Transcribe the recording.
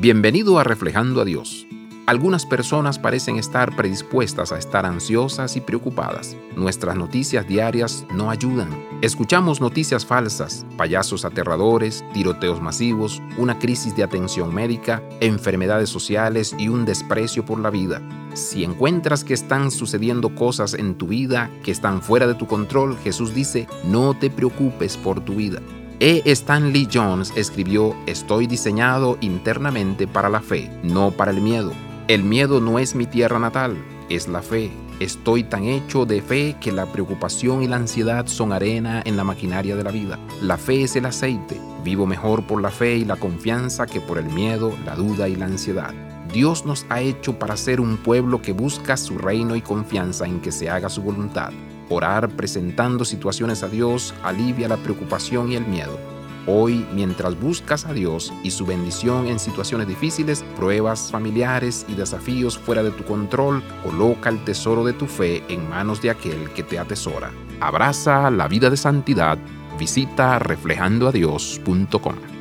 Bienvenido a Reflejando a Dios. Algunas personas parecen estar predispuestas a estar ansiosas y preocupadas. Nuestras noticias diarias no ayudan. Escuchamos noticias falsas, payasos aterradores, tiroteos masivos, una crisis de atención médica, enfermedades sociales y un desprecio por la vida. Si encuentras que están sucediendo cosas en tu vida que están fuera de tu control, Jesús dice, no te preocupes por tu vida. E. Stanley Jones escribió, Estoy diseñado internamente para la fe, no para el miedo. El miedo no es mi tierra natal, es la fe. Estoy tan hecho de fe que la preocupación y la ansiedad son arena en la maquinaria de la vida. La fe es el aceite. Vivo mejor por la fe y la confianza que por el miedo, la duda y la ansiedad. Dios nos ha hecho para ser un pueblo que busca su reino y confianza en que se haga su voluntad. Orar presentando situaciones a Dios alivia la preocupación y el miedo. Hoy, mientras buscas a Dios y su bendición en situaciones difíciles, pruebas familiares y desafíos fuera de tu control, coloca el tesoro de tu fe en manos de aquel que te atesora. Abraza la vida de santidad. Visita reflejandoadios.com.